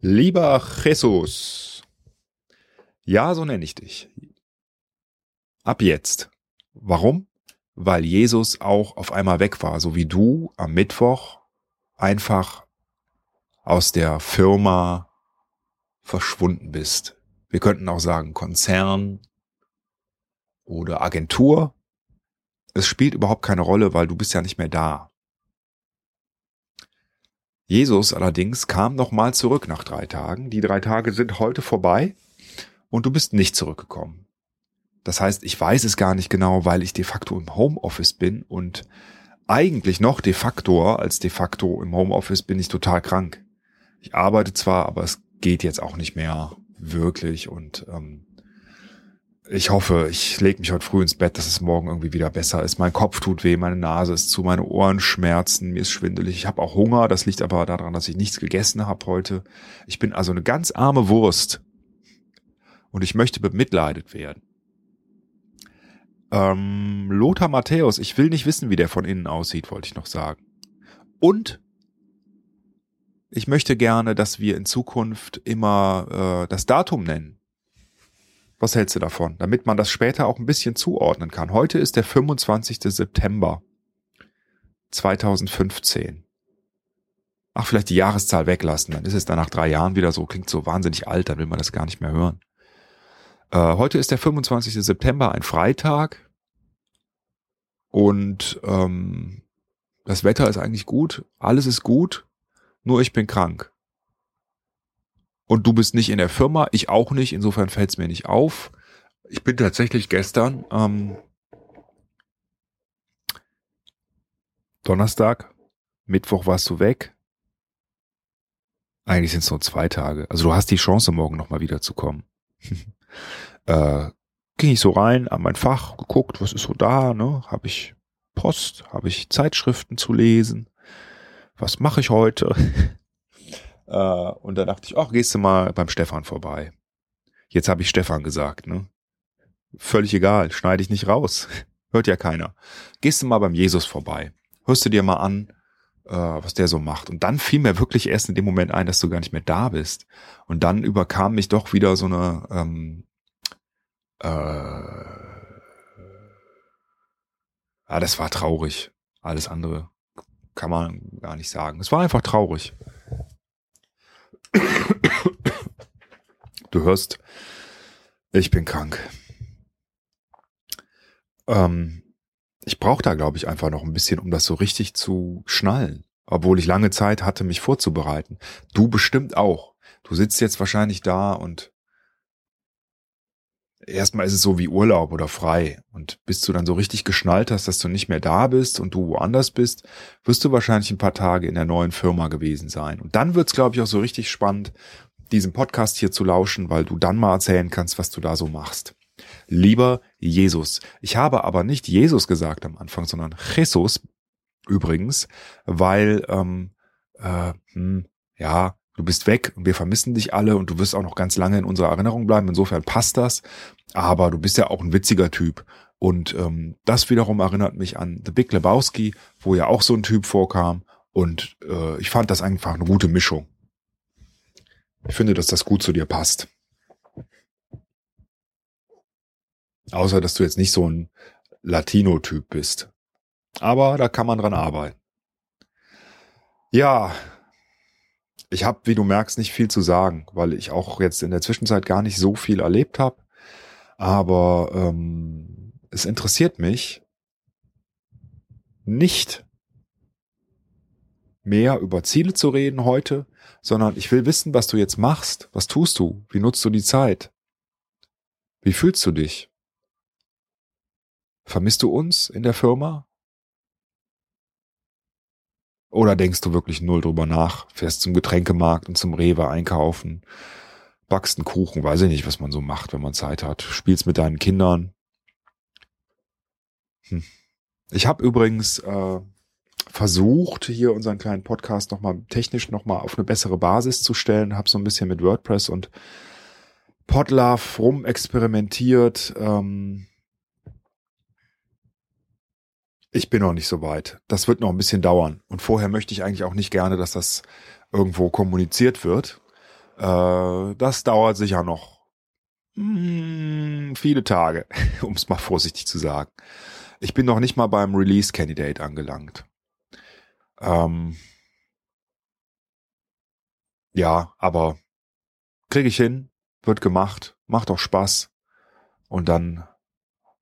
Lieber Jesus. Ja, so nenne ich dich. Ab jetzt. Warum? Weil Jesus auch auf einmal weg war, so wie du am Mittwoch einfach aus der Firma verschwunden bist. Wir könnten auch sagen Konzern oder Agentur. Es spielt überhaupt keine Rolle, weil du bist ja nicht mehr da. Jesus allerdings kam nochmal zurück nach drei Tagen. Die drei Tage sind heute vorbei und du bist nicht zurückgekommen. Das heißt, ich weiß es gar nicht genau, weil ich de facto im Homeoffice bin und eigentlich noch de facto als de facto im Homeoffice bin ich total krank. Ich arbeite zwar, aber es geht jetzt auch nicht mehr wirklich und ähm, ich hoffe, ich lege mich heute früh ins Bett, dass es morgen irgendwie wieder besser ist. Mein Kopf tut weh, meine Nase ist zu, meine Ohren schmerzen, mir ist schwindelig. Ich habe auch Hunger, das liegt aber daran, dass ich nichts gegessen habe heute. Ich bin also eine ganz arme Wurst und ich möchte bemitleidet werden. Ähm, Lothar Matthäus, ich will nicht wissen, wie der von innen aussieht, wollte ich noch sagen. Und ich möchte gerne, dass wir in Zukunft immer äh, das Datum nennen was hältst du davon? Damit man das später auch ein bisschen zuordnen kann. Heute ist der 25. September 2015. Ach, vielleicht die Jahreszahl weglassen, dann ist es dann nach drei Jahren wieder so, klingt so wahnsinnig alt, dann will man das gar nicht mehr hören. Äh, heute ist der 25. September, ein Freitag. Und ähm, das Wetter ist eigentlich gut, alles ist gut, nur ich bin krank. Und du bist nicht in der Firma, ich auch nicht, insofern fällt es mir nicht auf. Ich bin tatsächlich gestern ähm, Donnerstag, Mittwoch warst du weg. Eigentlich sind es nur zwei Tage. Also du hast die Chance, morgen nochmal wiederzukommen. äh, ging ich so rein an mein Fach, geguckt, was ist so da, ne? Habe ich Post, habe ich Zeitschriften zu lesen? Was mache ich heute? Äh, und da dachte ich, ach, gehst du mal beim Stefan vorbei. Jetzt habe ich Stefan gesagt, ne? Völlig egal, schneide ich nicht raus. Hört ja keiner. Gehst du mal beim Jesus vorbei. Hörst du dir mal an, äh, was der so macht. Und dann fiel mir wirklich erst in dem Moment ein, dass du gar nicht mehr da bist. Und dann überkam mich doch wieder so eine ähm, äh, ja, das war traurig. Alles andere kann man gar nicht sagen. Es war einfach traurig. Du hörst, ich bin krank. Ähm, ich brauche da, glaube ich, einfach noch ein bisschen, um das so richtig zu schnallen. Obwohl ich lange Zeit hatte, mich vorzubereiten. Du bestimmt auch. Du sitzt jetzt wahrscheinlich da und erstmal ist es so wie Urlaub oder frei. Und bis du dann so richtig geschnallt hast, dass du nicht mehr da bist und du woanders bist, wirst du wahrscheinlich ein paar Tage in der neuen Firma gewesen sein. Und dann wird's, glaube ich, auch so richtig spannend, diesen Podcast hier zu lauschen, weil du dann mal erzählen kannst, was du da so machst. Lieber Jesus. Ich habe aber nicht Jesus gesagt am Anfang, sondern Jesus übrigens, weil ähm, äh, hm, ja, du bist weg und wir vermissen dich alle und du wirst auch noch ganz lange in unserer Erinnerung bleiben. Insofern passt das. Aber du bist ja auch ein witziger Typ. Und ähm, das wiederum erinnert mich an The Big Lebowski, wo ja auch so ein Typ vorkam. Und äh, ich fand das einfach eine gute Mischung. Ich finde, dass das gut zu dir passt. Außer, dass du jetzt nicht so ein Latino-Typ bist. Aber da kann man dran arbeiten. Ja, ich habe, wie du merkst, nicht viel zu sagen, weil ich auch jetzt in der Zwischenzeit gar nicht so viel erlebt habe. Aber ähm, es interessiert mich nicht mehr über Ziele zu reden heute, sondern ich will wissen, was du jetzt machst. Was tust du? Wie nutzt du die Zeit? Wie fühlst du dich? Vermisst du uns in der Firma? Oder denkst du wirklich null drüber nach, fährst zum Getränkemarkt und zum Rewe einkaufen, backst einen Kuchen, weiß ich nicht, was man so macht, wenn man Zeit hat, spielst mit deinen Kindern. Hm. Ich habe übrigens äh, versucht, hier unseren kleinen Podcast nochmal technisch nochmal auf eine bessere Basis zu stellen, habe so ein bisschen mit WordPress und Podlove rumexperimentiert. Ähm, ich bin noch nicht so weit. Das wird noch ein bisschen dauern. Und vorher möchte ich eigentlich auch nicht gerne, dass das irgendwo kommuniziert wird. Äh, das dauert sicher noch mh, viele Tage, um es mal vorsichtig zu sagen. Ich bin noch nicht mal beim Release Candidate angelangt. Ähm, ja, aber kriege ich hin, wird gemacht, macht auch Spaß. Und dann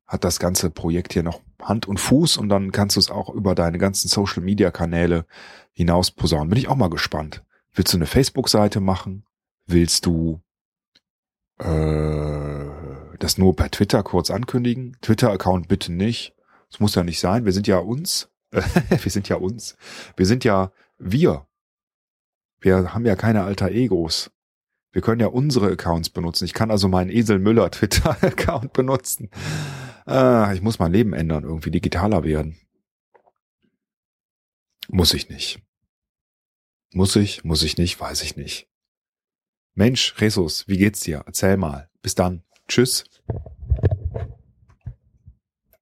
hat das ganze Projekt hier noch Hand und Fuß und dann kannst du es auch über deine ganzen Social Media Kanäle hinaus posaunen. Bin ich auch mal gespannt. Willst du eine Facebook-Seite machen? Willst du äh, das nur per Twitter kurz ankündigen? Twitter-Account bitte nicht. Das muss ja nicht sein. Wir sind ja uns. wir sind ja uns. Wir sind ja wir. Wir haben ja keine alter Egos. Wir können ja unsere Accounts benutzen. Ich kann also meinen Esel Müller Twitter-Account benutzen. Äh, ich muss mein Leben ändern, irgendwie digitaler werden. Muss ich nicht. Muss ich, muss ich nicht, weiß ich nicht. Mensch, Jesus, wie geht's dir? Erzähl mal. Bis dann. Tschüss.